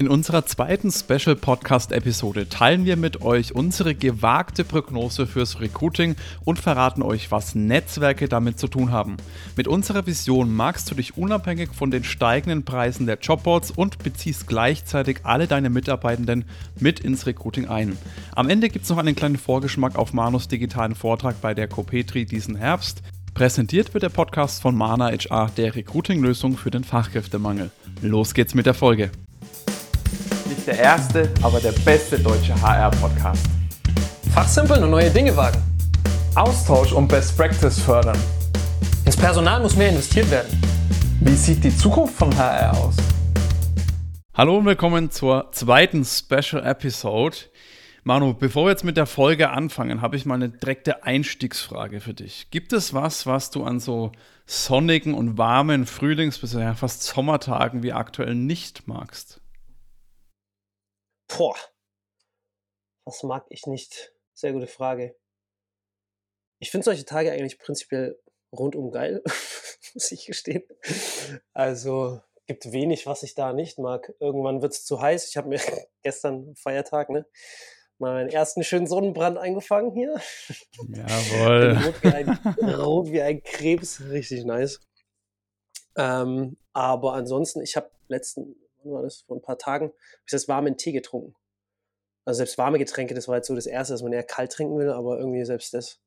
In unserer zweiten Special Podcast Episode teilen wir mit euch unsere gewagte Prognose fürs Recruiting und verraten euch, was Netzwerke damit zu tun haben. Mit unserer Vision magst du dich unabhängig von den steigenden Preisen der Jobboards und beziehst gleichzeitig alle deine Mitarbeitenden mit ins Recruiting ein. Am Ende gibt es noch einen kleinen Vorgeschmack auf Manus digitalen Vortrag bei der Copetri diesen Herbst. Präsentiert wird der Podcast von Mana HR, der Recruiting-Lösung für den Fachkräftemangel. Los geht's mit der Folge nicht der erste, aber der beste deutsche HR-Podcast. Fachsimpeln und neue Dinge wagen. Austausch und Best Practice fördern. Ins Personal muss mehr investiert werden. Wie sieht die Zukunft von HR aus? Hallo und willkommen zur zweiten Special Episode. Manu, bevor wir jetzt mit der Folge anfangen, habe ich mal eine direkte Einstiegsfrage für dich. Gibt es was, was du an so sonnigen und warmen Frühlings- bis ja fast Sommertagen wie aktuell nicht magst? Boah. Was mag ich nicht? Sehr gute Frage. Ich finde solche Tage eigentlich prinzipiell rundum geil, muss ich gestehen. Also gibt wenig, was ich da nicht mag. Irgendwann wird es zu heiß. Ich habe mir gestern Feiertag, ne? Mal meinen ersten schönen Sonnenbrand eingefangen hier. Jawohl. rot, wie ein, rot wie ein Krebs, richtig nice. Ähm, aber ansonsten, ich habe letzten, wann war das, vor ein paar Tagen, habe ich das warmen Tee getrunken. Also selbst warme Getränke, das war jetzt so das Erste, dass man eher kalt trinken will, aber irgendwie selbst das.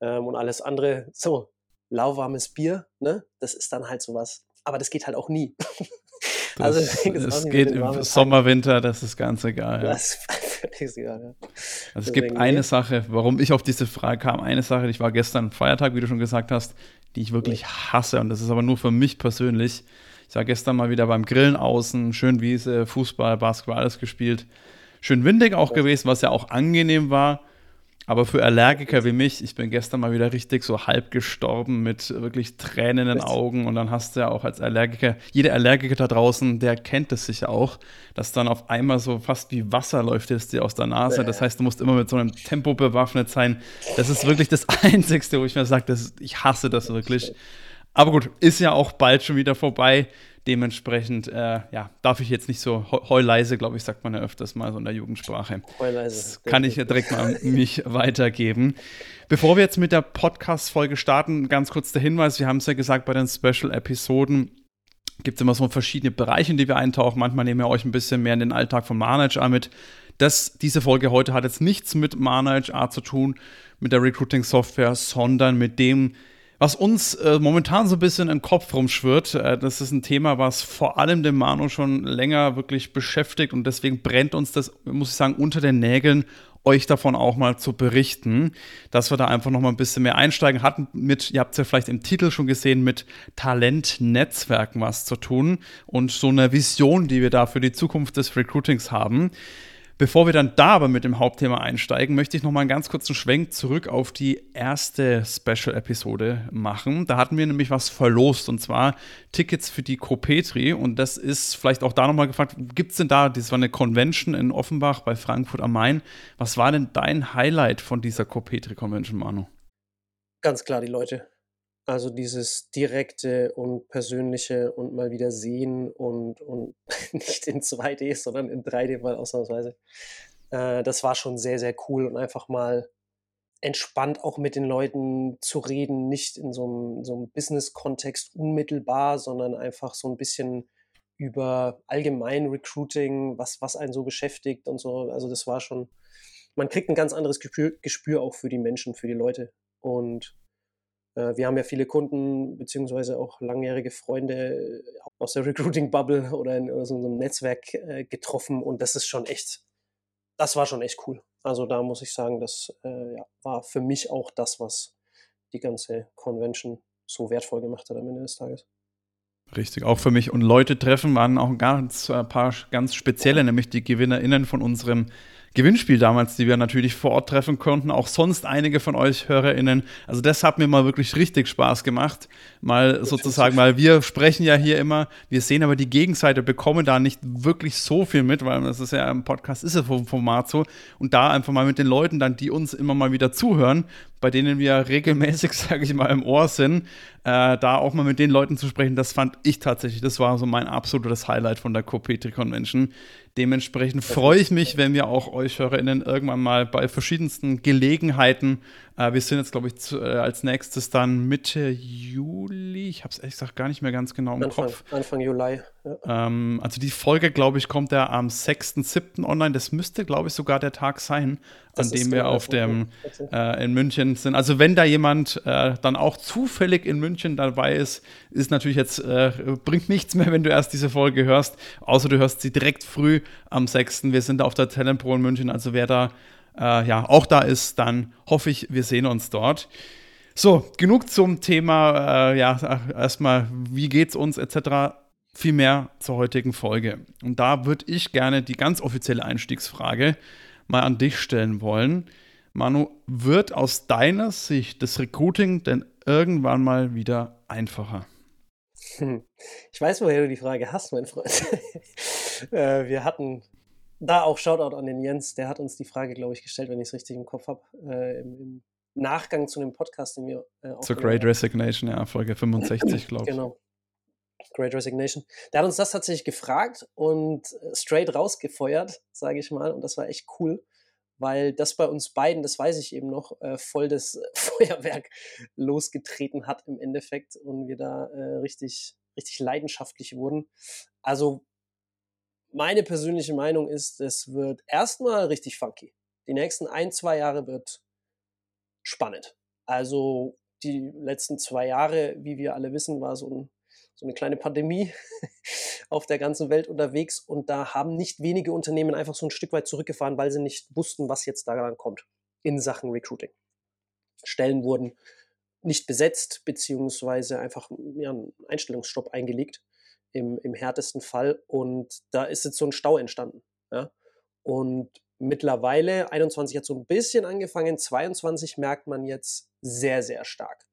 Ähm, und alles andere, so, lauwarmes Bier, ne, das ist dann halt sowas. Aber das geht halt auch nie. also es geht im Sommer, Winter, das ist ganz egal. Ja. Das ist egal, ja. Also es gibt eine Sache, warum ich auf diese Frage kam, eine Sache, ich war gestern Feiertag, wie du schon gesagt hast, die ich wirklich hasse und das ist aber nur für mich persönlich. Ich war gestern mal wieder beim Grillen außen, schön Wiese, Fußball, Basketball, alles gespielt. Schön windig auch gewesen, was ja auch angenehm war. Aber für Allergiker wie mich, ich bin gestern mal wieder richtig so halb gestorben mit wirklich Tränen in den Augen. Und dann hast du ja auch als Allergiker, jeder Allergiker da draußen, der kennt es sicher auch, dass dann auf einmal so fast wie Wasser läuft es dir aus der Nase. Das heißt, du musst immer mit so einem Tempo bewaffnet sein. Das ist wirklich das Einzige, wo ich mir sage, ich hasse das wirklich. Aber gut, ist ja auch bald schon wieder vorbei. Dementsprechend, äh, ja, darf ich jetzt nicht so heuleise, glaube ich, sagt man ja öfters mal so in der Jugendsprache. Heuleise. Das kann ich ja direkt mal mich weitergeben. Bevor wir jetzt mit der Podcast-Folge starten, ganz kurz der Hinweis: Wir haben es ja gesagt, bei den Special-Episoden gibt es immer so verschiedene Bereiche, in die wir eintauchen. Manchmal nehmen wir euch ein bisschen mehr in den Alltag von Manager mit. Das, diese Folge heute hat jetzt nichts mit Manager zu tun, mit der Recruiting-Software, sondern mit dem, was uns äh, momentan so ein bisschen im Kopf rumschwirrt, äh, das ist ein Thema, was vor allem den Manu schon länger wirklich beschäftigt und deswegen brennt uns das, muss ich sagen, unter den Nägeln, euch davon auch mal zu berichten, dass wir da einfach noch mal ein bisschen mehr einsteigen hatten mit, ihr habt es ja vielleicht im Titel schon gesehen, mit Talentnetzwerken was zu tun und so eine Vision, die wir da für die Zukunft des Recruitings haben. Bevor wir dann da aber mit dem Hauptthema einsteigen, möchte ich noch mal einen ganz kurzen Schwenk zurück auf die erste Special-Episode machen. Da hatten wir nämlich was verlost und zwar Tickets für die Copetri und das ist vielleicht auch da noch mal gefragt, gibt es denn da, das war eine Convention in Offenbach bei Frankfurt am Main. Was war denn dein Highlight von dieser Copetri-Convention, Manu? Ganz klar die Leute. Also dieses direkte und persönliche und mal wieder sehen und, und nicht in 2D, sondern in 3D mal ausnahmsweise. Äh, das war schon sehr, sehr cool und einfach mal entspannt auch mit den Leuten zu reden, nicht in so einem, so einem Business-Kontext unmittelbar, sondern einfach so ein bisschen über allgemein Recruiting, was, was einen so beschäftigt und so. Also das war schon, man kriegt ein ganz anderes Gespür, Gespür auch für die Menschen, für die Leute. Und wir haben ja viele Kunden beziehungsweise auch langjährige Freunde äh, aus der Recruiting-Bubble oder in so einem Netzwerk äh, getroffen und das ist schon echt, das war schon echt cool. Also da muss ich sagen, das äh, ja, war für mich auch das, was die ganze Convention so wertvoll gemacht hat am Ende des Tages. Richtig, auch für mich. Und Leute treffen waren auch ganz, ein paar ganz spezielle, nämlich die GewinnerInnen von unserem Gewinnspiel damals, die wir natürlich vor Ort treffen konnten. Auch sonst einige von euch HörerInnen. Also das hat mir mal wirklich richtig Spaß gemacht. Mal sozusagen, weil wir sprechen ja hier immer, wir sehen aber die Gegenseite, bekommen da nicht wirklich so viel mit, weil das ist ja im Podcast, ist ja vom Format so. Und da einfach mal mit den Leuten dann, die uns immer mal wieder zuhören, bei denen wir regelmäßig, sage ich mal, im Ohr sind, äh, da auch mal mit den Leuten zu sprechen, das fand ich tatsächlich, das war so mein absolutes Highlight von der Copetri Convention. Dementsprechend freue ich mich, wenn wir auch euch HörerInnen irgendwann mal bei verschiedensten Gelegenheiten, wir sind jetzt, glaube ich, zu, äh, als nächstes dann Mitte Juli, ich habe es ehrlich gesagt gar nicht mehr ganz genau im Anfang, Kopf. Anfang Juli. Ja. Ähm, also die Folge, glaube ich, kommt ja am 6.7. online. Das müsste, glaube ich, sogar der Tag sein, das an dem wir auf dem äh, in München sind. Also wenn da jemand äh, dann auch zufällig in München dabei ist, ist natürlich jetzt, äh, bringt nichts mehr, wenn du erst diese Folge hörst, außer du hörst sie direkt früh am 6. Wir sind auf der Talentpro in München, also wer da äh, ja auch da ist, dann hoffe ich, wir sehen uns dort. So, genug zum Thema, äh, ja, erstmal, wie geht's uns etc. Viel mehr zur heutigen Folge. Und da würde ich gerne die ganz offizielle Einstiegsfrage mal an dich stellen wollen. Manu, wird aus deiner Sicht das Recruiting denn irgendwann mal wieder einfacher? Ich weiß, woher du die Frage hast, mein Freund. Äh, wir hatten da auch Shoutout an den Jens, der hat uns die Frage, glaube ich, gestellt, wenn ich es richtig im Kopf habe, äh, im, im, Nachgang zu dem Podcast, den wir äh, Zur Great Resignation, ja, Folge 65, glaube ich. Genau. Great Resignation. Der hat uns das tatsächlich gefragt und äh, straight rausgefeuert, sage ich mal. Und das war echt cool, weil das bei uns beiden, das weiß ich eben noch, äh, voll das Feuerwerk losgetreten hat im Endeffekt und wir da äh, richtig, richtig leidenschaftlich wurden. Also meine persönliche Meinung ist, es wird erstmal richtig funky. Die nächsten ein, zwei Jahre wird spannend. Also die letzten zwei Jahre, wie wir alle wissen, war so, ein, so eine kleine Pandemie auf der ganzen Welt unterwegs und da haben nicht wenige Unternehmen einfach so ein Stück weit zurückgefahren, weil sie nicht wussten, was jetzt daran kommt in Sachen Recruiting. Stellen wurden nicht besetzt, beziehungsweise einfach ja, einen Einstellungsstopp eingelegt im, im härtesten Fall. Und da ist jetzt so ein Stau entstanden. Ja? Und mittlerweile, 21 hat so ein bisschen angefangen, 22 merkt man jetzt sehr, sehr stark,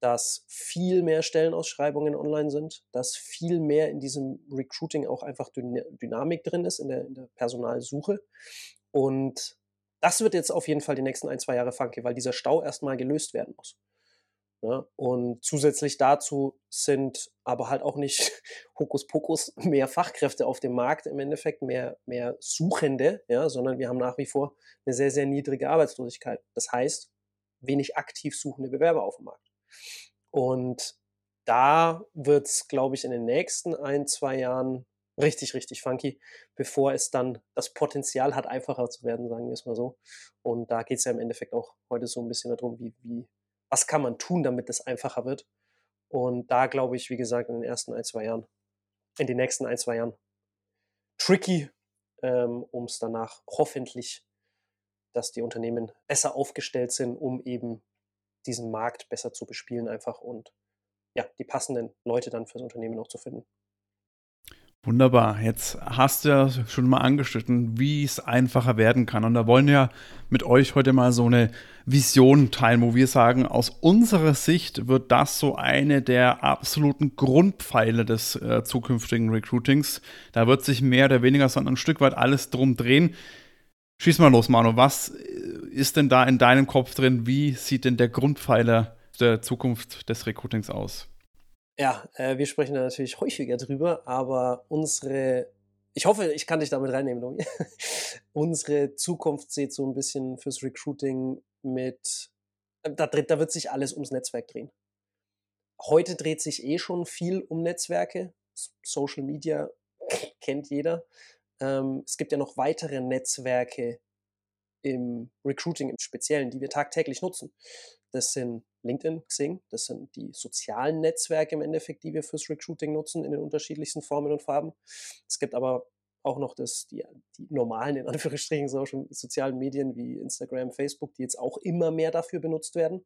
dass viel mehr Stellenausschreibungen online sind, dass viel mehr in diesem Recruiting auch einfach Dynamik drin ist, in der, in der Personalsuche. Und das wird jetzt auf jeden Fall die nächsten ein, zwei Jahre funky, weil dieser Stau erstmal gelöst werden muss. Ja, und zusätzlich dazu sind aber halt auch nicht Hokuspokus mehr Fachkräfte auf dem Markt im Endeffekt, mehr, mehr Suchende, ja, sondern wir haben nach wie vor eine sehr, sehr niedrige Arbeitslosigkeit. Das heißt, wenig aktiv suchende Bewerber auf dem Markt. Und da wird es, glaube ich, in den nächsten ein, zwei Jahren richtig, richtig funky, bevor es dann das Potenzial hat, einfacher zu werden, sagen wir es mal so. Und da geht es ja im Endeffekt auch heute so ein bisschen darum, wie, wie was kann man tun, damit es einfacher wird. Und da glaube ich, wie gesagt, in den ersten ein, zwei Jahren, in den nächsten ein, zwei Jahren tricky, ähm, um es danach hoffentlich, dass die Unternehmen besser aufgestellt sind, um eben diesen Markt besser zu bespielen einfach und ja, die passenden Leute dann fürs Unternehmen auch zu finden. Wunderbar. Jetzt hast du ja schon mal angeschnitten, wie es einfacher werden kann. Und da wollen wir mit euch heute mal so eine Vision teilen, wo wir sagen, aus unserer Sicht wird das so eine der absoluten Grundpfeile des äh, zukünftigen Recruitings. Da wird sich mehr oder weniger, sondern ein Stück weit alles drum drehen. Schieß mal los, Manu. Was ist denn da in deinem Kopf drin? Wie sieht denn der Grundpfeiler der Zukunft des Recruitings aus? Ja, äh, wir sprechen da natürlich häufiger drüber, aber unsere, ich hoffe, ich kann dich damit reinnehmen, Domi. unsere Zukunft sieht so ein bisschen fürs Recruiting mit, da, da wird sich alles ums Netzwerk drehen. Heute dreht sich eh schon viel um Netzwerke. Social Media kennt jeder. Ähm, es gibt ja noch weitere Netzwerke im Recruiting im Speziellen, die wir tagtäglich nutzen. Das sind LinkedIn, Xing, das sind die sozialen Netzwerke im Endeffekt, die wir fürs Recruiting nutzen in den unterschiedlichsten Formen und Farben. Es gibt aber auch noch das, die, die normalen, in Anführungsstrichen, sozialen Medien wie Instagram, Facebook, die jetzt auch immer mehr dafür benutzt werden.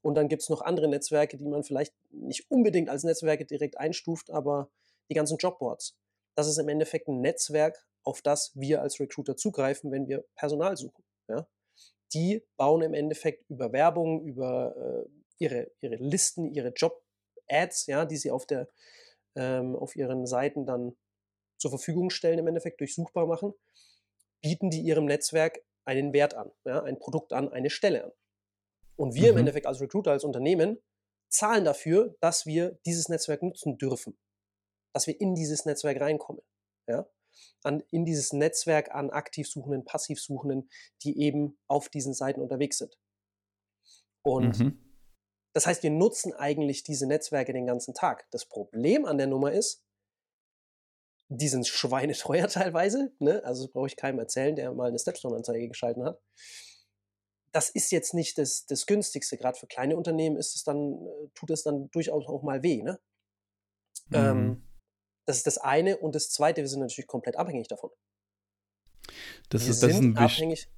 Und dann gibt es noch andere Netzwerke, die man vielleicht nicht unbedingt als Netzwerke direkt einstuft, aber die ganzen Jobboards. Das ist im Endeffekt ein Netzwerk, auf das wir als Recruiter zugreifen, wenn wir Personal suchen. Ja? Die bauen im Endeffekt über Werbung, über äh, ihre, ihre Listen, ihre Job-Ads, ja, die sie auf, der, ähm, auf ihren Seiten dann zur Verfügung stellen, im Endeffekt durchsuchbar machen, bieten die ihrem Netzwerk einen Wert an, ja, ein Produkt an, eine Stelle an. Und wir mhm. im Endeffekt als Recruiter, als Unternehmen, zahlen dafür, dass wir dieses Netzwerk nutzen dürfen. Dass wir in dieses Netzwerk reinkommen. Ja? An, in dieses Netzwerk an Aktivsuchenden, Passivsuchenden, die eben auf diesen Seiten unterwegs sind. Und mhm. das heißt, wir nutzen eigentlich diese Netzwerke den ganzen Tag. Das Problem an der Nummer ist, die sind schweineteuer teilweise. Ne? Also das brauche ich keinem erzählen, der mal eine Stepstone-Anzeige geschalten hat. Das ist jetzt nicht das, das günstigste. Gerade für kleine Unternehmen ist es dann, äh, tut es dann durchaus auch mal weh. Ne? Ähm, mhm. Ähm, das ist das eine. Und das zweite, wir sind natürlich komplett abhängig davon. Das wir ist, das sind abhängig.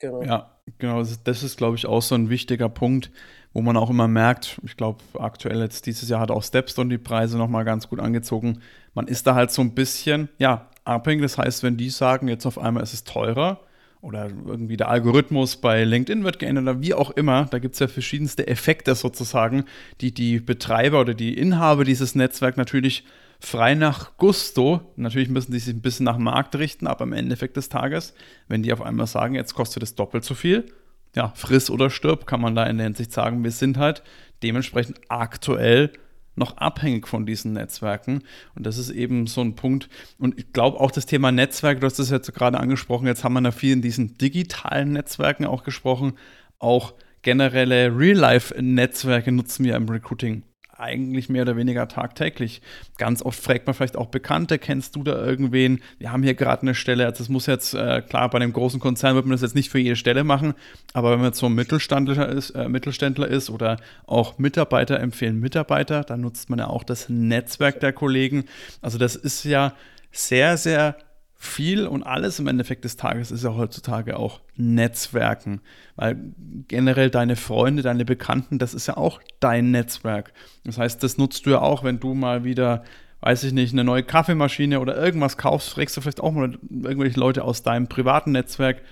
Genau. Ja, genau. Das ist, glaube ich, auch so ein wichtiger Punkt, wo man auch immer merkt, ich glaube, aktuell jetzt dieses Jahr hat auch Stepstone die Preise nochmal ganz gut angezogen. Man ist da halt so ein bisschen, ja, abhängig. Das heißt, wenn die sagen, jetzt auf einmal ist es teurer oder irgendwie der Algorithmus bei LinkedIn wird geändert oder wie auch immer, da gibt es ja verschiedenste Effekte sozusagen, die die Betreiber oder die Inhaber dieses Netzwerks natürlich frei nach Gusto. Natürlich müssen die sich ein bisschen nach Markt richten, aber im Endeffekt des Tages, wenn die auf einmal sagen, jetzt kostet es doppelt so viel, ja, friss oder stirb, kann man da in der Hinsicht sagen, wir sind halt dementsprechend aktuell noch abhängig von diesen Netzwerken. Und das ist eben so ein Punkt. Und ich glaube auch das Thema Netzwerk, du hast das jetzt gerade angesprochen, jetzt haben wir da viel in diesen digitalen Netzwerken auch gesprochen. Auch generelle Real-Life-Netzwerke nutzen wir im Recruiting eigentlich mehr oder weniger tagtäglich. Ganz oft fragt man vielleicht auch Bekannte, kennst du da irgendwen? Wir haben hier gerade eine Stelle, also das muss jetzt, äh, klar, bei einem großen Konzern wird man das jetzt nicht für jede Stelle machen, aber wenn man jetzt so ein Mittelständler ist, äh, Mittelständler ist oder auch Mitarbeiter empfehlen Mitarbeiter, dann nutzt man ja auch das Netzwerk der Kollegen. Also das ist ja sehr, sehr viel und alles im Endeffekt des Tages ist ja heutzutage auch Netzwerken. Weil generell deine Freunde, deine Bekannten, das ist ja auch dein Netzwerk. Das heißt, das nutzt du ja auch, wenn du mal wieder, weiß ich nicht, eine neue Kaffeemaschine oder irgendwas kaufst, fragst du vielleicht auch mal irgendwelche Leute aus deinem privaten Netzwerk,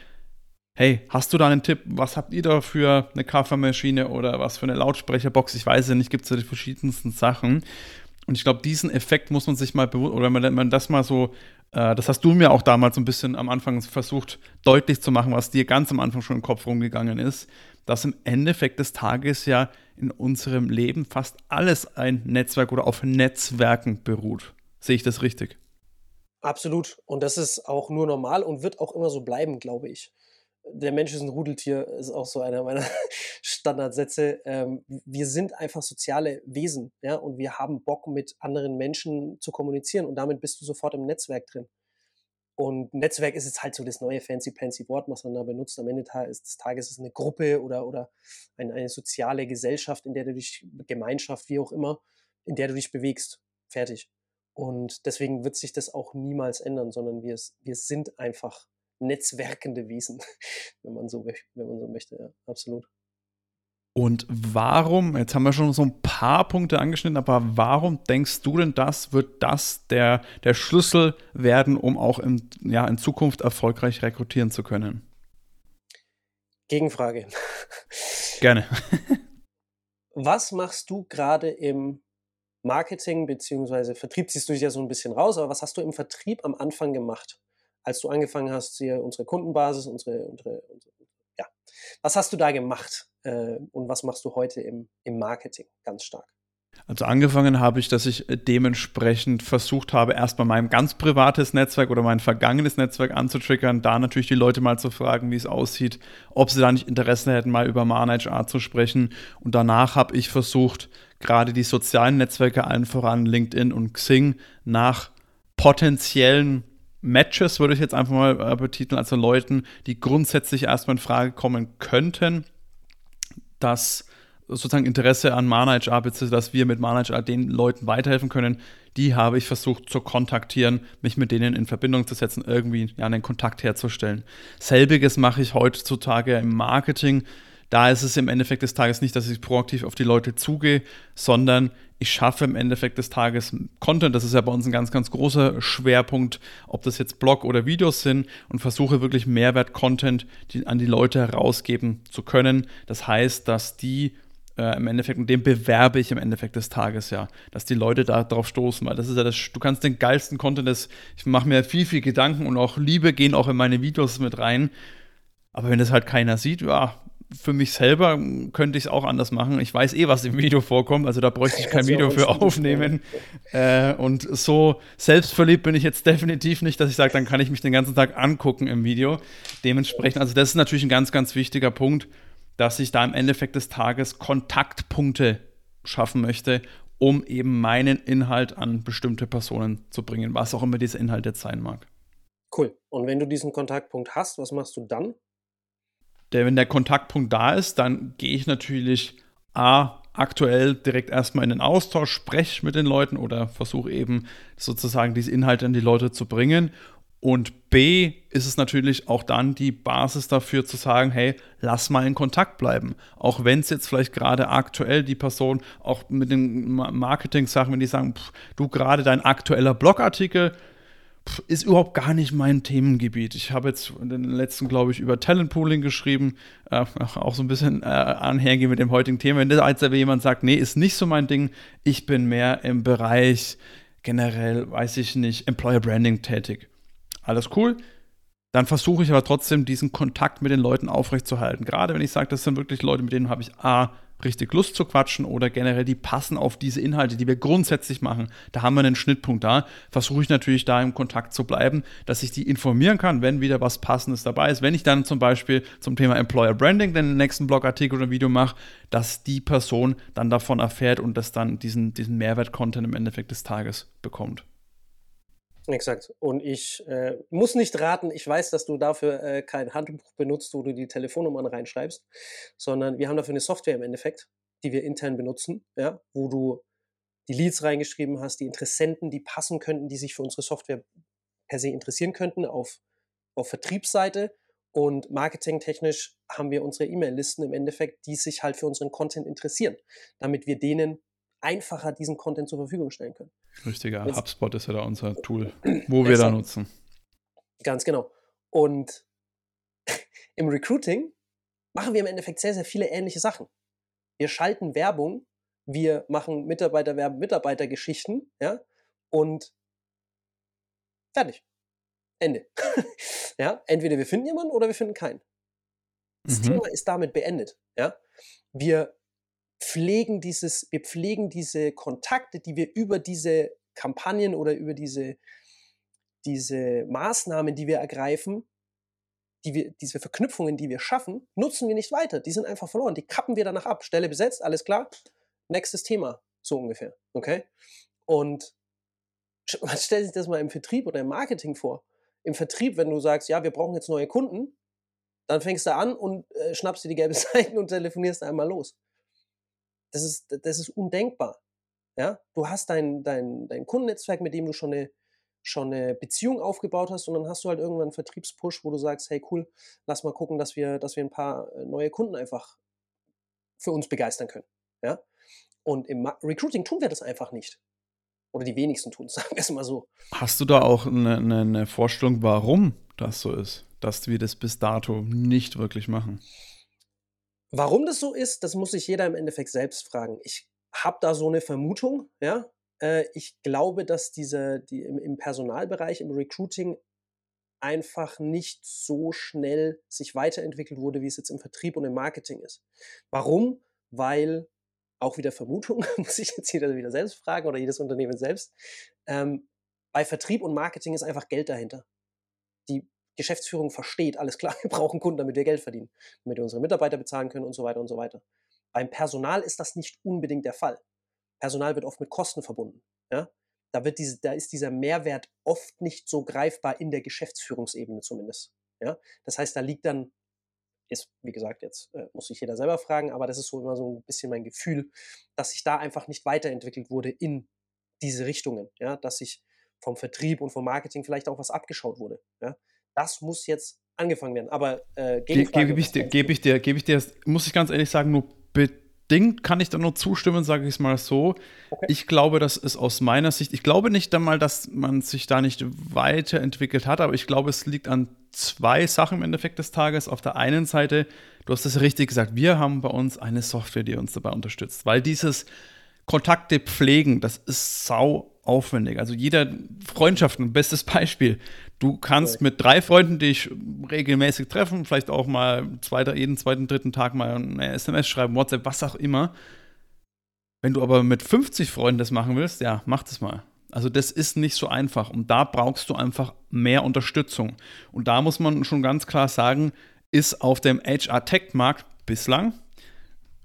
hey, hast du da einen Tipp? Was habt ihr da für eine Kaffeemaschine oder was für eine Lautsprecherbox? Ich weiß ja nicht, gibt es ja die verschiedensten Sachen. Und ich glaube, diesen Effekt muss man sich mal bewusst, oder wenn man das mal so das hast du mir auch damals ein bisschen am Anfang versucht deutlich zu machen, was dir ganz am Anfang schon im Kopf rumgegangen ist, dass im Endeffekt des Tages ja in unserem Leben fast alles ein Netzwerk oder auf Netzwerken beruht. Sehe ich das richtig? Absolut. Und das ist auch nur normal und wird auch immer so bleiben, glaube ich der Mensch ist ein Rudeltier, ist auch so einer meiner Standardsätze. Ähm, wir sind einfach soziale Wesen, ja, und wir haben Bock, mit anderen Menschen zu kommunizieren und damit bist du sofort im Netzwerk drin. Und Netzwerk ist jetzt halt so das neue fancy-pancy Wort, was man da benutzt. Am Ende des Tages ist es eine Gruppe oder, oder eine, eine soziale Gesellschaft, in der du dich, Gemeinschaft, wie auch immer, in der du dich bewegst. Fertig. Und deswegen wird sich das auch niemals ändern, sondern wir, wir sind einfach netzwerkende Wesen, wenn man so, wenn man so möchte, ja, absolut. Und warum, jetzt haben wir schon so ein paar Punkte angeschnitten, aber warum denkst du denn, das wird das der, der Schlüssel werden, um auch in, ja, in Zukunft erfolgreich rekrutieren zu können? Gegenfrage. Gerne. Was machst du gerade im Marketing bzw. Vertrieb? Ziehst du dich ja so ein bisschen raus, aber was hast du im Vertrieb am Anfang gemacht? Als du angefangen hast, hier unsere Kundenbasis, unsere, unsere, unsere ja. Was hast du da gemacht äh, und was machst du heute im, im Marketing ganz stark? Also angefangen habe ich, dass ich äh, dementsprechend versucht habe, erstmal mein ganz privates Netzwerk oder mein vergangenes Netzwerk anzutriggern, da natürlich die Leute mal zu fragen, wie es aussieht, ob sie da nicht Interesse hätten, mal über Manage Art zu sprechen. Und danach habe ich versucht, gerade die sozialen Netzwerke allen voran, LinkedIn und Xing, nach potenziellen Matches würde ich jetzt einfach mal äh, betiteln, also Leuten, die grundsätzlich erstmal in Frage kommen könnten, dass sozusagen Interesse an ManageR, beziehungsweise dass wir mit ManageR den Leuten weiterhelfen können, die habe ich versucht zu kontaktieren, mich mit denen in Verbindung zu setzen, irgendwie ja, einen Kontakt herzustellen. Selbiges mache ich heutzutage im Marketing. Da ist es im Endeffekt des Tages nicht, dass ich proaktiv auf die Leute zugehe, sondern ich schaffe im Endeffekt des Tages Content. Das ist ja bei uns ein ganz, ganz großer Schwerpunkt, ob das jetzt Blog oder Videos sind und versuche wirklich Mehrwert-Content an die Leute herausgeben zu können. Das heißt, dass die äh, im Endeffekt, und den bewerbe ich im Endeffekt des Tages ja, dass die Leute da drauf stoßen, weil das ist ja das, du kannst den geilsten Content, das, ich mache mir viel, viel Gedanken und auch Liebe gehen auch in meine Videos mit rein. Aber wenn das halt keiner sieht, ja, für mich selber könnte ich es auch anders machen. Ich weiß eh, was im Video vorkommt, also da bräuchte ich kein Video für aufnehmen. Äh, und so selbstverliebt bin ich jetzt definitiv nicht, dass ich sage, dann kann ich mich den ganzen Tag angucken im Video. Dementsprechend, also das ist natürlich ein ganz, ganz wichtiger Punkt, dass ich da im Endeffekt des Tages Kontaktpunkte schaffen möchte, um eben meinen Inhalt an bestimmte Personen zu bringen, was auch immer dieser Inhalt jetzt sein mag. Cool. Und wenn du diesen Kontaktpunkt hast, was machst du dann? Der, wenn der Kontaktpunkt da ist, dann gehe ich natürlich A, aktuell direkt erstmal in den Austausch, spreche mit den Leuten oder versuche eben sozusagen diese Inhalte an die Leute zu bringen. Und B ist es natürlich auch dann die Basis dafür zu sagen, hey, lass mal in Kontakt bleiben. Auch wenn es jetzt vielleicht gerade aktuell die Person auch mit den Marketing-Sachen, wenn die sagen, pff, du gerade dein aktueller Blogartikel, ist überhaupt gar nicht mein Themengebiet. Ich habe jetzt in den letzten, glaube ich, über Talentpooling geschrieben, äh, auch so ein bisschen äh, anhergehen mit dem heutigen Thema. Wenn jetzt aber jemand sagt, nee, ist nicht so mein Ding, ich bin mehr im Bereich generell, weiß ich nicht, Employer Branding tätig. Alles cool. Dann versuche ich aber trotzdem, diesen Kontakt mit den Leuten aufrechtzuerhalten. Gerade wenn ich sage, das sind wirklich Leute, mit denen habe ich A, richtig Lust zu quatschen oder generell die passen auf diese Inhalte, die wir grundsätzlich machen. Da haben wir einen Schnittpunkt da. Versuche ich natürlich da im Kontakt zu bleiben, dass ich die informieren kann, wenn wieder was Passendes dabei ist. Wenn ich dann zum Beispiel zum Thema Employer Branding den nächsten Blogartikel oder Video mache, dass die Person dann davon erfährt und das dann diesen, diesen Mehrwert-Content im Endeffekt des Tages bekommt. Exakt. Und ich äh, muss nicht raten, ich weiß, dass du dafür äh, kein Handbuch benutzt, wo du die Telefonnummern reinschreibst, sondern wir haben dafür eine Software im Endeffekt, die wir intern benutzen, ja, wo du die Leads reingeschrieben hast, die Interessenten, die passen könnten, die sich für unsere Software per se interessieren könnten auf, auf Vertriebsseite. Und marketingtechnisch haben wir unsere E-Mail-Listen im Endeffekt, die sich halt für unseren Content interessieren, damit wir denen einfacher diesen Content zur Verfügung stellen können. Richtiger Jetzt, HubSpot ist ja da unser Tool, wo wir da nutzen. Ganz genau. Und im Recruiting machen wir im Endeffekt sehr, sehr viele ähnliche Sachen. Wir schalten Werbung, wir machen Mitarbeiterwerben, Mitarbeitergeschichten, ja, und fertig. Ende. ja, entweder wir finden jemanden oder wir finden keinen. Das mhm. Thema ist damit beendet, ja. Wir pflegen dieses, wir pflegen diese Kontakte, die wir über diese Kampagnen oder über diese, diese Maßnahmen, die wir ergreifen, die wir, diese Verknüpfungen, die wir schaffen, nutzen wir nicht weiter. Die sind einfach verloren. Die kappen wir danach ab. Stelle besetzt, alles klar. Nächstes Thema, so ungefähr. Okay? Und man stellt sich das mal im Vertrieb oder im Marketing vor. Im Vertrieb, wenn du sagst, ja, wir brauchen jetzt neue Kunden, dann fängst du an und äh, schnappst dir die gelbe Seiten und telefonierst einmal los. Das ist, das ist undenkbar. Ja? Du hast dein, dein, dein Kundennetzwerk, mit dem du schon eine, schon eine Beziehung aufgebaut hast und dann hast du halt irgendwann einen Vertriebspush, wo du sagst, hey cool, lass mal gucken, dass wir, dass wir ein paar äh, neue Kunden einfach für uns begeistern können. Ja? Und im Recruiting tun wir das einfach nicht. Oder die wenigsten tun es, sagen wir es mal so. Hast du da auch eine, eine, eine Vorstellung, warum das so ist, dass wir das bis dato nicht wirklich machen? Warum das so ist, das muss sich jeder im Endeffekt selbst fragen. Ich habe da so eine Vermutung, ja. Äh, ich glaube, dass diese, die im, Personalbereich, im Recruiting einfach nicht so schnell sich weiterentwickelt wurde, wie es jetzt im Vertrieb und im Marketing ist. Warum? Weil, auch wieder Vermutung, muss ich jetzt jeder wieder selbst fragen oder jedes Unternehmen selbst, ähm, bei Vertrieb und Marketing ist einfach Geld dahinter. Die Geschäftsführung versteht, alles klar, wir brauchen Kunden, damit wir Geld verdienen, damit wir unsere Mitarbeiter bezahlen können und so weiter und so weiter. Beim Personal ist das nicht unbedingt der Fall. Personal wird oft mit Kosten verbunden. Ja? Da, wird diese, da ist dieser Mehrwert oft nicht so greifbar in der Geschäftsführungsebene zumindest. Ja? Das heißt, da liegt dann, ist, wie gesagt, jetzt äh, muss sich jeder selber fragen, aber das ist so immer so ein bisschen mein Gefühl, dass sich da einfach nicht weiterentwickelt wurde in diese Richtungen. Ja? Dass sich vom Vertrieb und vom Marketing vielleicht auch was abgeschaut wurde. Ja? Das muss jetzt angefangen werden. Aber äh, Ge gebe ich, dir, gebe ich dir, gebe ich dir, muss ich ganz ehrlich sagen, nur bedingt kann ich da nur zustimmen, sage ich es mal so. Okay. Ich glaube, das ist aus meiner Sicht, ich glaube nicht einmal, dass man sich da nicht weiterentwickelt hat, aber ich glaube, es liegt an zwei Sachen im Endeffekt des Tages. Auf der einen Seite, du hast es richtig gesagt, wir haben bei uns eine Software, die uns dabei unterstützt, weil dieses Kontakte pflegen, das ist sau aufwendig. Also jeder Freundschaften, bestes Beispiel. Du kannst mit drei Freunden dich regelmäßig treffen, vielleicht auch mal zweiter, jeden zweiten, dritten Tag mal eine SMS schreiben, WhatsApp, was auch immer. Wenn du aber mit 50 Freunden das machen willst, ja, mach das mal. Also das ist nicht so einfach und da brauchst du einfach mehr Unterstützung. Und da muss man schon ganz klar sagen, ist auf dem HR-Tech-Markt bislang,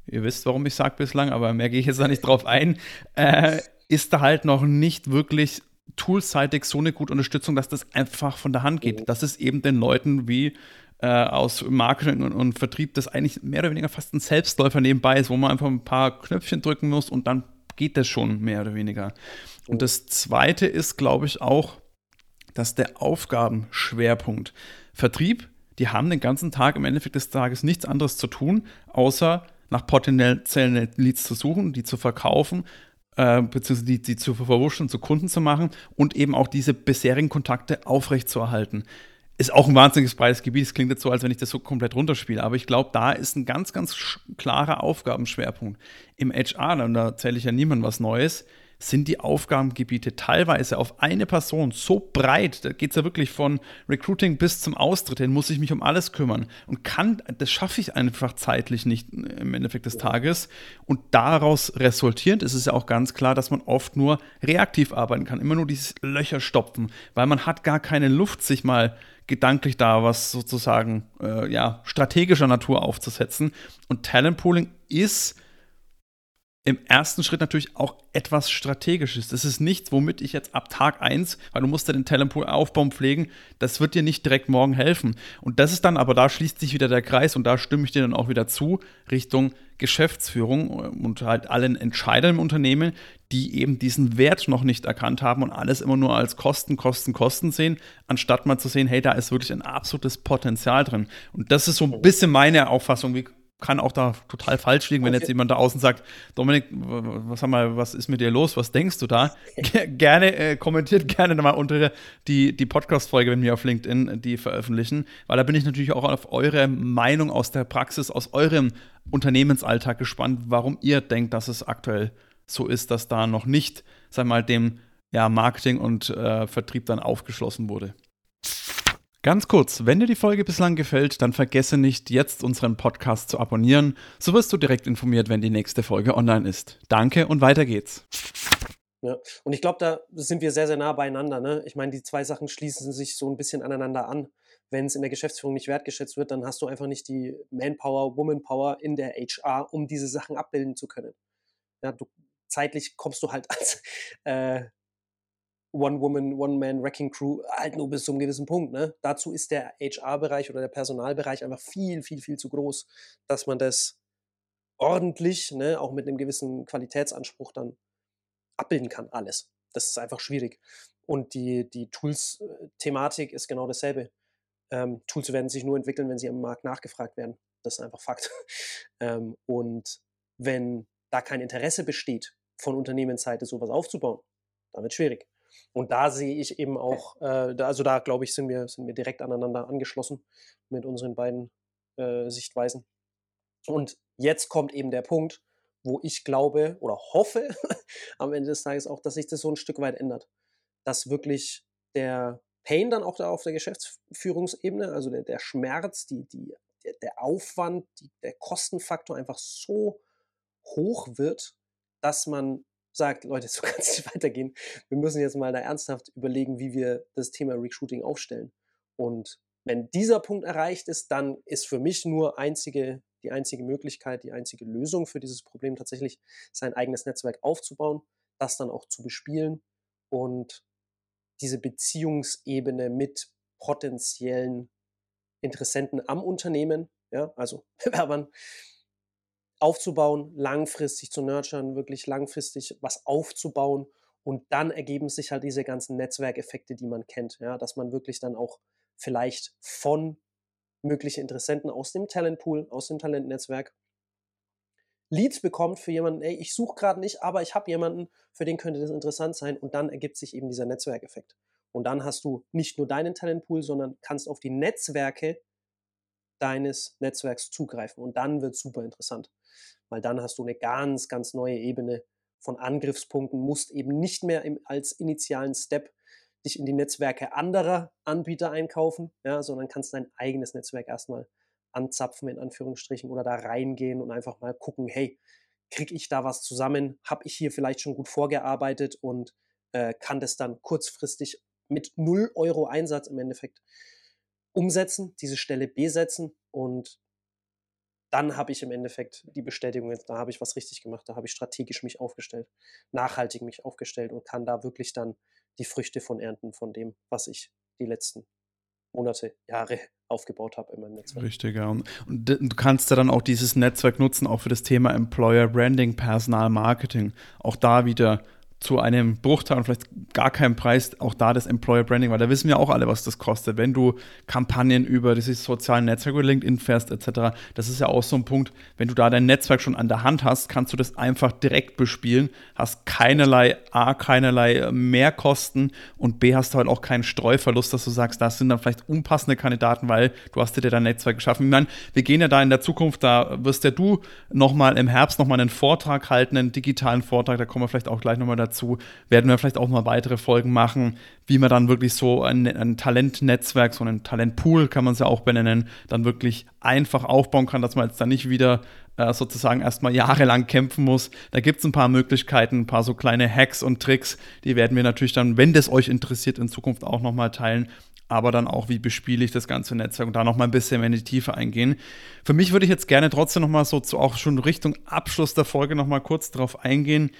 ihr wisst, warum ich sage bislang, aber mehr gehe ich jetzt da nicht drauf ein, äh, ist da halt noch nicht wirklich toolseitig so eine gute Unterstützung, dass das einfach von der Hand geht. Das ist eben den Leuten wie äh, aus Marketing und, und, Vertrieb, das eigentlich mehr oder weniger fast ein Selbstläufer nebenbei ist, wo man einfach ein paar Knöpfchen drücken muss und dann geht das schon mehr oder weniger. Und das Zweite ist, glaube ich, auch, dass der Aufgabenschwerpunkt Vertrieb, die haben den ganzen Tag im Endeffekt des Tages nichts anderes zu tun, außer nach potenziellen Leads zu suchen, die zu verkaufen, äh, beziehungsweise die, die zu verwurschen, zu Kunden zu machen und eben auch diese bisherigen Kontakte aufrechtzuerhalten. Ist auch ein wahnsinniges breites Gebiet. Es klingt jetzt so, als wenn ich das so komplett runterspiele. Aber ich glaube, da ist ein ganz, ganz klarer Aufgabenschwerpunkt. Im HR, und da erzähle ich ja niemandem was Neues, sind die Aufgabengebiete teilweise auf eine Person so breit, da geht es ja wirklich von Recruiting bis zum Austritt hin, muss ich mich um alles kümmern und kann, das schaffe ich einfach zeitlich nicht im Endeffekt des Tages. Und daraus resultierend ist es ja auch ganz klar, dass man oft nur reaktiv arbeiten kann, immer nur diese Löcher stopfen, weil man hat gar keine Luft, sich mal gedanklich da was sozusagen äh, ja, strategischer Natur aufzusetzen. Und Talentpooling ist im ersten Schritt natürlich auch etwas Strategisches. Das ist nichts, womit ich jetzt ab Tag 1, weil du musst ja den Talentpool aufbauen, pflegen, das wird dir nicht direkt morgen helfen. Und das ist dann, aber da schließt sich wieder der Kreis und da stimme ich dir dann auch wieder zu, Richtung Geschäftsführung und halt allen Entscheidern im Unternehmen, die eben diesen Wert noch nicht erkannt haben und alles immer nur als Kosten, Kosten, Kosten sehen, anstatt mal zu sehen, hey, da ist wirklich ein absolutes Potenzial drin. Und das ist so ein bisschen meine Auffassung, wie kann auch da total falsch liegen, wenn okay. jetzt jemand da außen sagt, Dominik, was, haben wir, was ist mit dir los? Was denkst du da? gerne äh, kommentiert gerne mal unter die, die Podcast-Folge, wenn wir auf LinkedIn die veröffentlichen, weil da bin ich natürlich auch auf eure Meinung aus der Praxis, aus eurem Unternehmensalltag gespannt, warum ihr denkt, dass es aktuell so ist, dass da noch nicht, sag mal, dem ja, Marketing und äh, Vertrieb dann aufgeschlossen wurde. Ganz kurz, wenn dir die Folge bislang gefällt, dann vergesse nicht, jetzt unseren Podcast zu abonnieren. So wirst du direkt informiert, wenn die nächste Folge online ist. Danke und weiter geht's. Ja, und ich glaube, da sind wir sehr, sehr nah beieinander. Ne? Ich meine, die zwei Sachen schließen sich so ein bisschen aneinander an. Wenn es in der Geschäftsführung nicht wertgeschätzt wird, dann hast du einfach nicht die Manpower, Womanpower in der HR, um diese Sachen abbilden zu können. Ja, du, zeitlich kommst du halt als äh, One-Woman, One-Man-Wrecking-Crew halt nur bis zu einem gewissen Punkt. Ne? Dazu ist der HR-Bereich oder der Personalbereich einfach viel, viel, viel zu groß, dass man das ordentlich, ne, auch mit einem gewissen Qualitätsanspruch dann abbilden kann, alles. Das ist einfach schwierig. Und die, die Tools-Thematik ist genau dasselbe. Ähm, Tools werden sich nur entwickeln, wenn sie am Markt nachgefragt werden. Das ist einfach Fakt. ähm, und wenn da kein Interesse besteht, von Unternehmensseite sowas aufzubauen, dann wird es schwierig. Und da sehe ich eben auch, äh, da, also da glaube ich, sind wir, sind wir direkt aneinander angeschlossen mit unseren beiden äh, Sichtweisen. Und jetzt kommt eben der Punkt, wo ich glaube oder hoffe am Ende des Tages auch, dass sich das so ein Stück weit ändert. Dass wirklich der Pain dann auch da auf der Geschäftsführungsebene, also der, der Schmerz, die, die, der, Aufwand, die, der Kostenfaktor einfach so hoch wird, dass man sagt, Leute, so kann es nicht weitergehen. Wir müssen jetzt mal da ernsthaft überlegen, wie wir das Thema Recruiting aufstellen. Und wenn dieser Punkt erreicht ist, dann ist für mich nur einzige, die einzige Möglichkeit, die einzige Lösung für dieses Problem tatsächlich sein eigenes Netzwerk aufzubauen, das dann auch zu bespielen und diese Beziehungsebene mit potenziellen Interessenten am Unternehmen, ja, also Bewerbern, aufzubauen, langfristig zu nurturen, wirklich langfristig was aufzubauen. Und dann ergeben sich halt diese ganzen Netzwerkeffekte, die man kennt, ja, dass man wirklich dann auch vielleicht von möglichen Interessenten aus dem Talentpool, aus dem Talentnetzwerk Leads bekommt für jemanden, ey, ich suche gerade nicht, aber ich habe jemanden, für den könnte das interessant sein und dann ergibt sich eben dieser Netzwerkeffekt. Und dann hast du nicht nur deinen Talentpool, sondern kannst auf die Netzwerke deines Netzwerks zugreifen und dann wird es super interessant weil dann hast du eine ganz, ganz neue Ebene von Angriffspunkten, musst eben nicht mehr im, als initialen Step dich in die Netzwerke anderer Anbieter einkaufen, ja, sondern kannst dein eigenes Netzwerk erstmal anzapfen, in Anführungsstrichen, oder da reingehen und einfach mal gucken, hey, kriege ich da was zusammen? Habe ich hier vielleicht schon gut vorgearbeitet und äh, kann das dann kurzfristig mit 0 Euro Einsatz im Endeffekt umsetzen, diese Stelle besetzen und dann habe ich im Endeffekt die Bestätigung, da habe ich was richtig gemacht, da habe ich strategisch mich aufgestellt, nachhaltig mich aufgestellt und kann da wirklich dann die Früchte von ernten, von dem, was ich die letzten Monate, Jahre aufgebaut habe in meinem Netzwerk. Richtig, ja. Und, du kannst ja dann auch dieses Netzwerk nutzen, auch für das Thema Employer Branding, Personal Marketing. Auch da wieder zu einem Bruchteil und vielleicht gar keinem Preis auch da das Employer Branding, weil da wissen wir auch alle, was das kostet. Wenn du Kampagnen über dieses soziale Netzwerk, über LinkedIn fährst etc., das ist ja auch so ein Punkt, wenn du da dein Netzwerk schon an der Hand hast, kannst du das einfach direkt bespielen, hast keinerlei A, keinerlei Mehrkosten und B, hast du halt auch keinen Streuverlust, dass du sagst, das sind dann vielleicht unpassende Kandidaten, weil du hast dir dein Netzwerk geschaffen. Ich meine, wir gehen ja da in der Zukunft, da wirst ja du nochmal im Herbst nochmal einen Vortrag halten, einen digitalen Vortrag, da kommen wir vielleicht auch gleich nochmal dazu dazu werden wir vielleicht auch mal weitere Folgen machen, wie man dann wirklich so ein, ein Talentnetzwerk, so ein Talentpool kann man es ja auch benennen, dann wirklich einfach aufbauen kann, dass man jetzt dann nicht wieder äh, sozusagen erstmal jahrelang kämpfen muss. Da gibt es ein paar Möglichkeiten, ein paar so kleine Hacks und Tricks, die werden wir natürlich dann, wenn das euch interessiert, in Zukunft auch nochmal teilen aber dann auch, wie bespiele ich das ganze Netzwerk und da noch mal ein bisschen mehr in die Tiefe eingehen. Für mich würde ich jetzt gerne trotzdem noch mal so zu, auch schon Richtung Abschluss der Folge noch mal kurz darauf eingehen,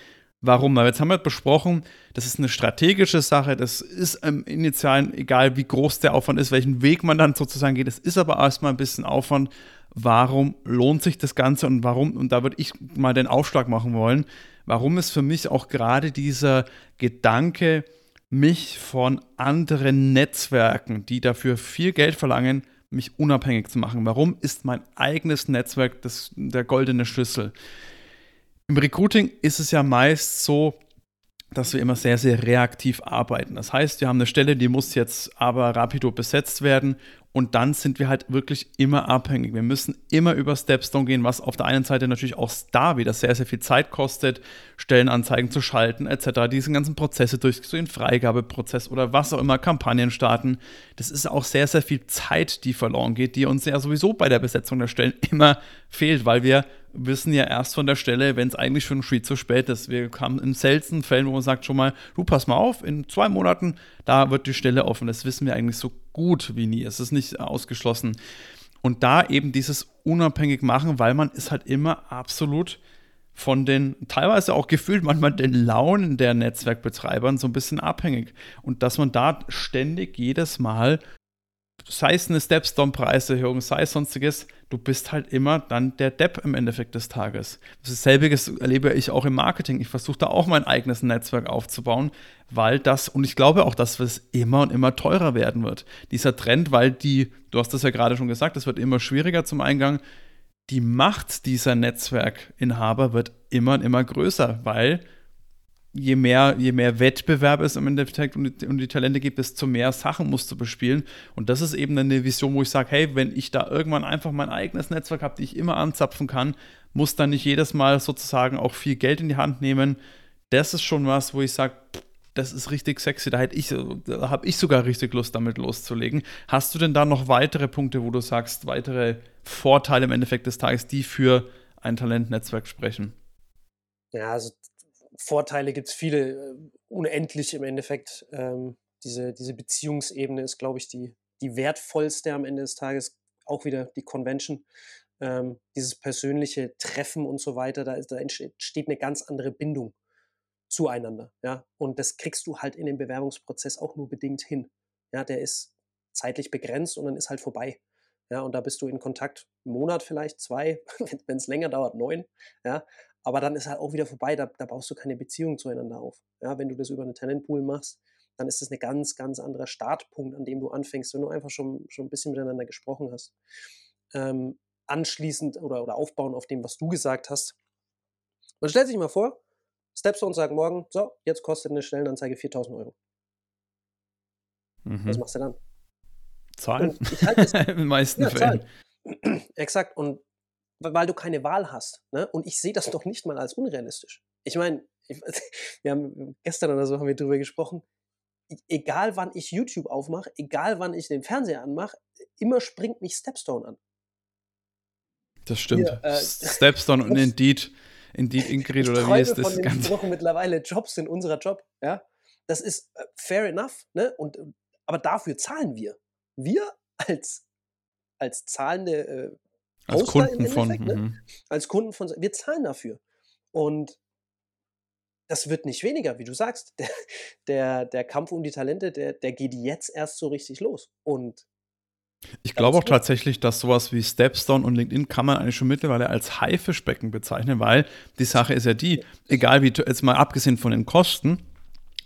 Warum? Weil jetzt haben wir besprochen, das ist eine strategische Sache, das ist im Initialen, egal wie groß der Aufwand ist, welchen Weg man dann sozusagen geht, es ist aber erstmal ein bisschen Aufwand. Warum lohnt sich das Ganze und warum, und da würde ich mal den Aufschlag machen wollen, warum ist für mich auch gerade dieser Gedanke, mich von anderen Netzwerken, die dafür viel Geld verlangen, mich unabhängig zu machen. Warum ist mein eigenes Netzwerk das, der goldene Schlüssel? Im Recruiting ist es ja meist so, dass wir immer sehr, sehr reaktiv arbeiten. Das heißt, wir haben eine Stelle, die muss jetzt aber rapido besetzt werden und dann sind wir halt wirklich immer abhängig. Wir müssen immer über Stepstone gehen, was auf der einen Seite natürlich auch da wieder sehr, sehr viel Zeit kostet, Stellenanzeigen zu schalten, etc. Diesen ganzen Prozesse durch so den Freigabeprozess oder was auch immer, Kampagnen starten. Das ist auch sehr, sehr viel Zeit, die verloren geht, die uns ja sowieso bei der Besetzung der Stellen immer fehlt, weil wir wissen ja erst von der Stelle, wenn es eigentlich schon viel zu spät ist. Wir haben in seltenen Fällen, wo man sagt schon mal, du pass mal auf, in zwei Monaten, da wird die Stelle offen. Das wissen wir eigentlich so gut wie nie. Es ist nicht ausgeschlossen. Und da eben dieses unabhängig machen, weil man ist halt immer absolut von den, teilweise auch gefühlt manchmal den Launen der Netzwerkbetreibern so ein bisschen abhängig. Und dass man da ständig jedes Mal sei es eine Stepstone-Preiserhöhung, sei es sonstiges, du bist halt immer dann der Depp im Endeffekt des Tages. Dasselbe erlebe ich auch im Marketing. Ich versuche da auch mein eigenes Netzwerk aufzubauen, weil das, und ich glaube auch, dass es immer und immer teurer werden wird. Dieser Trend, weil die, du hast das ja gerade schon gesagt, es wird immer schwieriger zum Eingang. Die Macht dieser Netzwerkinhaber wird immer und immer größer, weil je mehr, je mehr Wettbewerb es im Endeffekt und die, und die Talente gibt, desto mehr Sachen musst du bespielen. Und das ist eben eine Vision, wo ich sage, hey, wenn ich da irgendwann einfach mein eigenes Netzwerk habe, die ich immer anzapfen kann, muss dann nicht jedes Mal sozusagen auch viel Geld in die Hand nehmen. Das ist schon was, wo ich sage, das ist richtig sexy. Da, hätte ich, da habe ich sogar richtig Lust, damit loszulegen. Hast du denn da noch weitere Punkte, wo du sagst, weitere Vorteile im Endeffekt des Tages, die für ein Talentnetzwerk sprechen? Ja, also Vorteile gibt es viele, äh, unendlich im Endeffekt. Ähm, diese, diese Beziehungsebene ist, glaube ich, die, die wertvollste am Ende des Tages. Auch wieder die Convention. Ähm, dieses persönliche Treffen und so weiter, da, da entsteht eine ganz andere Bindung zueinander. Ja? Und das kriegst du halt in dem Bewerbungsprozess auch nur bedingt hin. Ja, der ist zeitlich begrenzt und dann ist halt vorbei. Ja, und da bist du in Kontakt, einen Monat vielleicht, zwei, wenn es länger dauert, neun. Ja, aber dann ist halt auch wieder vorbei, da, da baust du keine Beziehung zueinander auf. Ja, wenn du das über einen Talentpool machst, dann ist das ein ganz, ganz anderer Startpunkt, an dem du anfängst, wenn du einfach schon, schon ein bisschen miteinander gesprochen hast. Ähm, anschließend oder, oder aufbauen auf dem, was du gesagt hast. Man stellt sich mal vor, Stepstone sagt morgen, so, jetzt kostet eine Stellenanzeige 4000 Euro. Mhm. Was machst du dann? Zahlen. Halt In den meisten ja, Fällen. Exakt. Und weil du keine Wahl hast. Ne? Und ich sehe das doch nicht mal als unrealistisch. Ich meine, wir haben gestern oder so haben wir drüber gesprochen. Egal wann ich YouTube aufmache, egal wann ich den Fernseher anmache, immer springt mich Stepstone an. Das stimmt. Hier, äh, Stepstone und Indeed, Indeed Ingrid oder wie ist das? Wir brauchen mittlerweile Jobs in unserer Job, ja. Das ist äh, fair enough, ne? Und, aber dafür zahlen wir. Wir als, als zahlende äh, als Kunden von, ne? Mhm. als Kunden von, wir zahlen dafür. Und das wird nicht weniger, wie du sagst. Der, der, der Kampf um die Talente, der, der geht jetzt erst so richtig los. Und ich glaube auch tatsächlich, dass sowas wie Stepstone und LinkedIn kann man eigentlich schon mittlerweile als Haifischbecken bezeichnen, weil die Sache ist ja die, egal wie, jetzt mal abgesehen von den Kosten,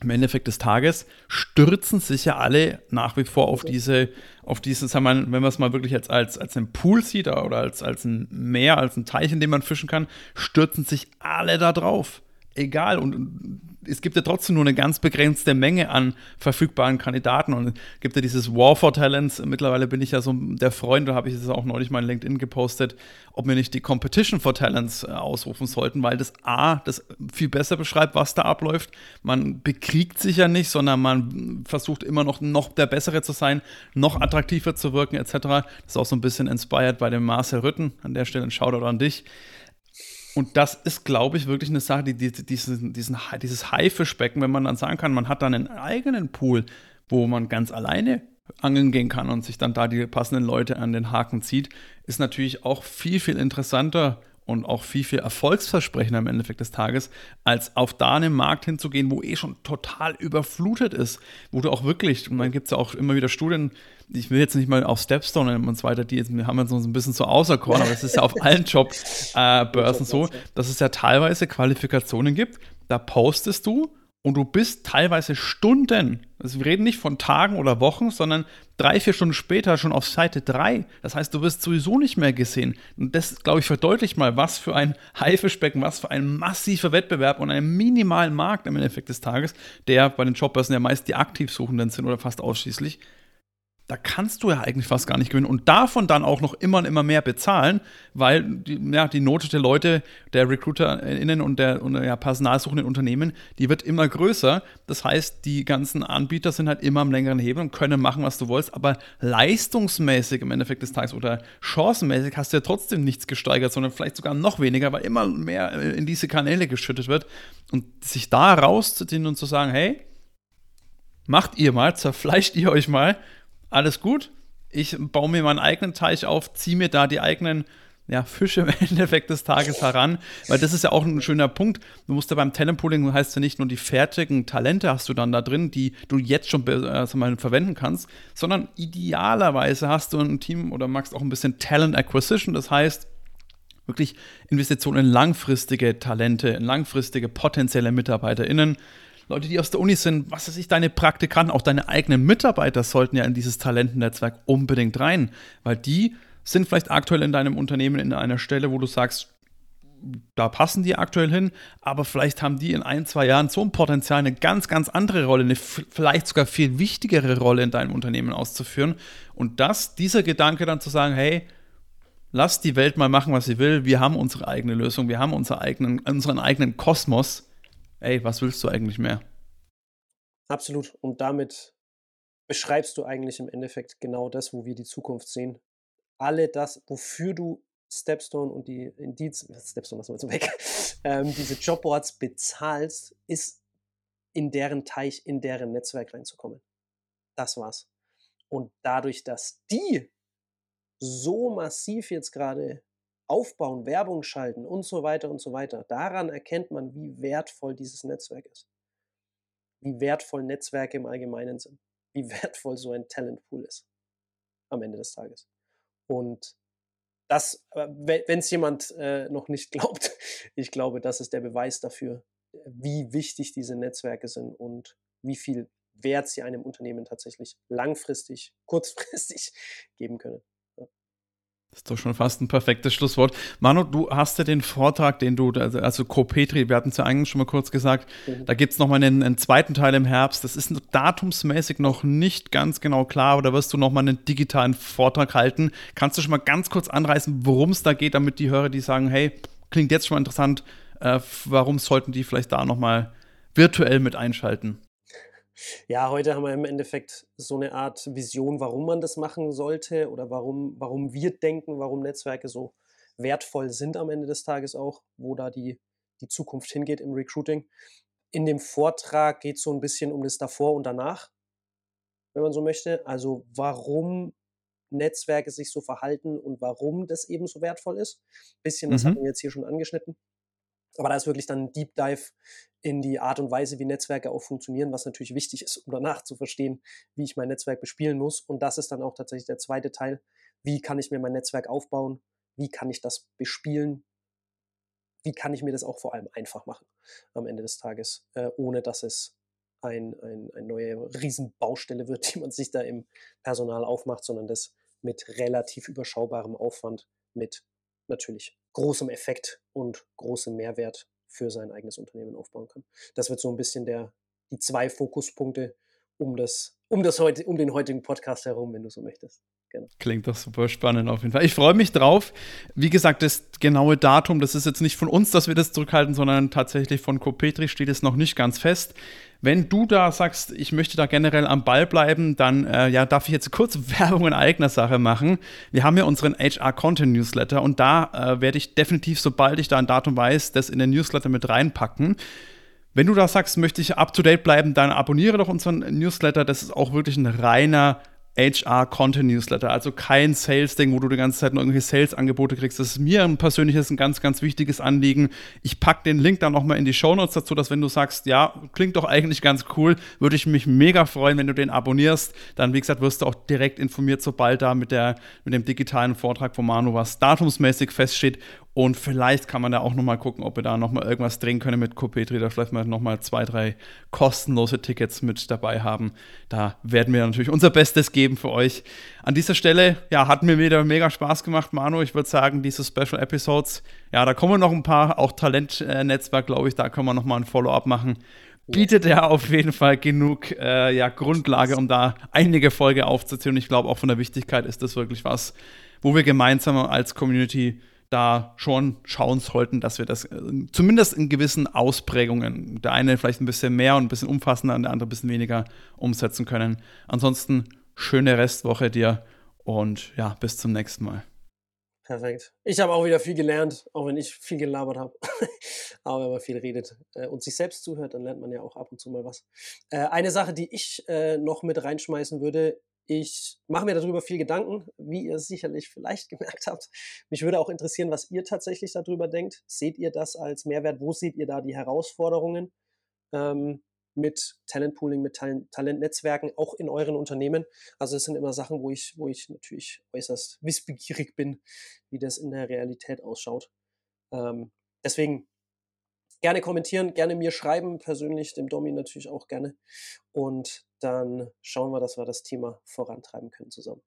im Endeffekt des Tages stürzen sich ja alle nach wie vor auf diese, auf dieses, wenn man es mal wirklich als, als, als einen Pool sieht oder als, als ein Meer, als ein Teich, in dem man fischen kann, stürzen sich alle da drauf egal. Und es gibt ja trotzdem nur eine ganz begrenzte Menge an verfügbaren Kandidaten. Und es gibt ja dieses War for Talents. Mittlerweile bin ich ja so der Freund, da habe ich es auch neulich mal in LinkedIn gepostet, ob wir nicht die Competition for Talents äh, ausrufen sollten, weil das A, das viel besser beschreibt, was da abläuft. Man bekriegt sich ja nicht, sondern man versucht immer noch, noch der Bessere zu sein, noch attraktiver zu wirken, etc. Das ist auch so ein bisschen inspired bei dem Marcel Rütten. An der Stelle ein Shoutout an dich. Und das ist, glaube ich, wirklich eine Sache, die, die, diesen, diesen, dieses Haifischbecken, wenn man dann sagen kann, man hat dann einen eigenen Pool, wo man ganz alleine angeln gehen kann und sich dann da die passenden Leute an den Haken zieht, ist natürlich auch viel, viel interessanter und auch viel, viel erfolgsversprechender im Endeffekt des Tages, als auf da einen Markt hinzugehen, wo eh schon total überflutet ist, wo du auch wirklich, und dann gibt es ja auch immer wieder Studien, ich will jetzt nicht mal auf Stepstone und so weiter, die haben jetzt so ein bisschen so auserkoren, aber es ist ja auf allen Jobbörsen äh, so, dass es ja teilweise Qualifikationen gibt, da postest du und du bist teilweise Stunden, also wir reden nicht von Tagen oder Wochen, sondern drei, vier Stunden später schon auf Seite 3. Das heißt, du wirst sowieso nicht mehr gesehen. Und das, glaube ich, verdeutlicht mal, was für ein Haifischbecken, was für ein massiver Wettbewerb und einen minimalen Markt im Endeffekt des Tages, der bei den Jobbörsen ja meist die Aktivsuchenden sind oder fast ausschließlich, da kannst du ja eigentlich fast gar nicht gewinnen und davon dann auch noch immer und immer mehr bezahlen, weil die, ja, die Note der Leute, der RecruiterInnen und der und, ja, personalsuchenden Unternehmen, die wird immer größer. Das heißt, die ganzen Anbieter sind halt immer am längeren Hebel und können machen, was du willst, aber leistungsmäßig im Endeffekt des Tages oder chancenmäßig hast du ja trotzdem nichts gesteigert, sondern vielleicht sogar noch weniger, weil immer mehr in diese Kanäle geschüttet wird und sich da rauszuziehen und zu sagen, hey, macht ihr mal, zerfleischt ihr euch mal alles gut. Ich baue mir meinen eigenen Teich auf, ziehe mir da die eigenen ja, Fische im Endeffekt des Tages heran, weil das ist ja auch ein schöner Punkt. Du musst ja beim Talentpooling, heißt ja nicht nur die fertigen Talente hast du dann da drin, die du jetzt schon äh, mal verwenden kannst, sondern idealerweise hast du ein Team oder magst auch ein bisschen Talent Acquisition, das heißt wirklich Investitionen in langfristige Talente, in langfristige potenzielle MitarbeiterInnen, Leute, die aus der Uni sind, was weiß ich, deine Praktikanten, auch deine eigenen Mitarbeiter sollten ja in dieses Talentennetzwerk unbedingt rein, weil die sind vielleicht aktuell in deinem Unternehmen in einer Stelle, wo du sagst, da passen die aktuell hin, aber vielleicht haben die in ein, zwei Jahren so ein Potenzial, eine ganz, ganz andere Rolle, eine vielleicht sogar viel wichtigere Rolle in deinem Unternehmen auszuführen. Und das, dieser Gedanke dann zu sagen, hey, lass die Welt mal machen, was sie will, wir haben unsere eigene Lösung, wir haben unseren eigenen, unseren eigenen Kosmos, ey, was willst du eigentlich mehr? Absolut. Und damit beschreibst du eigentlich im Endeffekt genau das, wo wir die Zukunft sehen. Alle das, wofür du Stepstone und die Indeed, Stepstone lassen wir jetzt weg, ähm, diese Jobboards bezahlst, ist in deren Teich, in deren Netzwerk reinzukommen. Das war's. Und dadurch, dass die so massiv jetzt gerade aufbauen, Werbung schalten und so weiter und so weiter. Daran erkennt man, wie wertvoll dieses Netzwerk ist. Wie wertvoll Netzwerke im Allgemeinen sind. Wie wertvoll so ein Talentpool ist. Am Ende des Tages. Und das, äh, wenn es jemand äh, noch nicht glaubt, ich glaube, das ist der Beweis dafür, wie wichtig diese Netzwerke sind und wie viel Wert sie einem Unternehmen tatsächlich langfristig, kurzfristig geben können. Das ist doch schon fast ein perfektes Schlusswort. Manu, du hast ja den Vortrag, den du, also, also Co-Petri, wir hatten es ja eigentlich schon mal kurz gesagt, mhm. da gibt es nochmal einen, einen zweiten Teil im Herbst. Das ist datumsmäßig noch nicht ganz genau klar, aber da wirst du nochmal einen digitalen Vortrag halten. Kannst du schon mal ganz kurz anreißen, worum es da geht, damit die Hörer, die sagen, hey, klingt jetzt schon mal interessant, Äh, warum sollten die vielleicht da nochmal virtuell mit einschalten? Ja, heute haben wir im Endeffekt so eine Art Vision, warum man das machen sollte oder warum, warum wir denken, warum Netzwerke so wertvoll sind am Ende des Tages auch, wo da die, die Zukunft hingeht im Recruiting. In dem Vortrag geht es so ein bisschen um das davor und danach, wenn man so möchte. Also warum Netzwerke sich so verhalten und warum das eben so wertvoll ist. Ein bisschen, das mhm. haben wir jetzt hier schon angeschnitten. Aber da ist wirklich dann ein Deep Dive in die Art und Weise, wie Netzwerke auch funktionieren, was natürlich wichtig ist, um danach zu verstehen, wie ich mein Netzwerk bespielen muss. Und das ist dann auch tatsächlich der zweite Teil. Wie kann ich mir mein Netzwerk aufbauen? Wie kann ich das bespielen? Wie kann ich mir das auch vor allem einfach machen am Ende des Tages, äh, ohne dass es ein, ein, eine neue Riesenbaustelle wird, die man sich da im Personal aufmacht, sondern das mit relativ überschaubarem Aufwand, mit natürlich großem Effekt und großem Mehrwert für sein eigenes Unternehmen aufbauen kann. Das wird so ein bisschen der, die zwei Fokuspunkte um das, um das heute, um den heutigen Podcast herum, wenn du so möchtest. Genau. Klingt doch super spannend auf jeden Fall. Ich freue mich drauf. Wie gesagt, das genaue Datum, das ist jetzt nicht von uns, dass wir das zurückhalten, sondern tatsächlich von Copetri steht es noch nicht ganz fest. Wenn du da sagst, ich möchte da generell am Ball bleiben, dann äh, ja, darf ich jetzt kurz Werbung in eigener Sache machen. Wir haben ja unseren HR Content Newsletter und da äh, werde ich definitiv, sobald ich da ein Datum weiß, das in den Newsletter mit reinpacken. Wenn du da sagst, möchte ich up to date bleiben, dann abonniere doch unseren Newsletter. Das ist auch wirklich ein reiner HR Content Newsletter, also kein Sales-Ding, wo du die ganze Zeit nur irgendwelche Sales-Angebote kriegst. Das ist mir ein persönliches, ein ganz, ganz wichtiges Anliegen. Ich packe den Link dann nochmal in die Show Notes dazu, dass wenn du sagst, ja, klingt doch eigentlich ganz cool, würde ich mich mega freuen, wenn du den abonnierst. Dann, wie gesagt, wirst du auch direkt informiert, sobald da mit, der, mit dem digitalen Vortrag von Manu was datumsmäßig feststeht und vielleicht kann man da auch nochmal gucken, ob wir da nochmal irgendwas drehen können mit Copetri, da vielleicht mal nochmal zwei, drei kostenlose Tickets mit dabei haben. Da werden wir natürlich unser Bestes geben für euch. An dieser Stelle, ja, hat mir wieder mega Spaß gemacht, Manu. Ich würde sagen, diese Special Episodes, ja, da kommen noch ein paar, auch Talentnetzwerk, glaube ich, da können wir nochmal ein Follow-up machen. Bietet ja auf jeden Fall genug äh, ja, Grundlage, um da einige Folge aufzuziehen. Und ich glaube, auch von der Wichtigkeit ist das wirklich was, wo wir gemeinsam als Community da schon schauen sollten, dass wir das äh, zumindest in gewissen Ausprägungen, der eine vielleicht ein bisschen mehr und ein bisschen umfassender, der andere ein bisschen weniger umsetzen können. Ansonsten schöne Restwoche dir und ja, bis zum nächsten Mal. Perfekt. Ich habe auch wieder viel gelernt, auch wenn ich viel gelabert habe. Aber wenn man viel redet äh, und sich selbst zuhört, dann lernt man ja auch ab und zu mal was. Äh, eine Sache, die ich noch mit reinschmeißen würde, ich mache mir darüber viel Gedanken, wie ihr sicherlich vielleicht gemerkt habt. Mich würde auch interessieren, was ihr tatsächlich darüber denkt. Seht ihr das als Mehrwert? Wo seht ihr da die Herausforderungen ähm, mit Talentpooling, mit Talent Talentnetzwerken, auch in euren Unternehmen? Also es sind immer Sachen, wo ich, wo ich natürlich äußerst wissbegierig bin, wie das in der Realität ausschaut. Ähm, deswegen gerne kommentieren, gerne mir schreiben, persönlich, dem Domi natürlich auch gerne. Und dann schauen wir, dass wir das Thema vorantreiben können zusammen.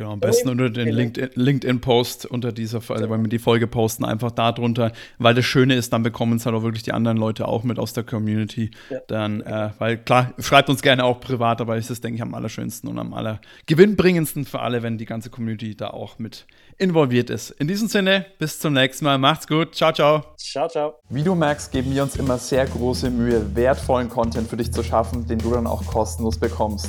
Genau, am besten unter den LinkedIn-Post unter dieser Folge, also wenn wir die Folge posten, einfach da drunter, weil das Schöne ist, dann bekommen es halt auch wirklich die anderen Leute auch mit aus der Community. Ja. Dann, äh, weil klar, schreibt uns gerne auch privat, aber ist das, denke ich, am allerschönsten und am allergewinnbringendsten für alle, wenn die ganze Community da auch mit involviert ist. In diesem Sinne, bis zum nächsten Mal. Macht's gut. Ciao, ciao. Ciao, ciao. Wie du merkst, geben wir uns immer sehr große Mühe, wertvollen Content für dich zu schaffen, den du dann auch kostenlos bekommst.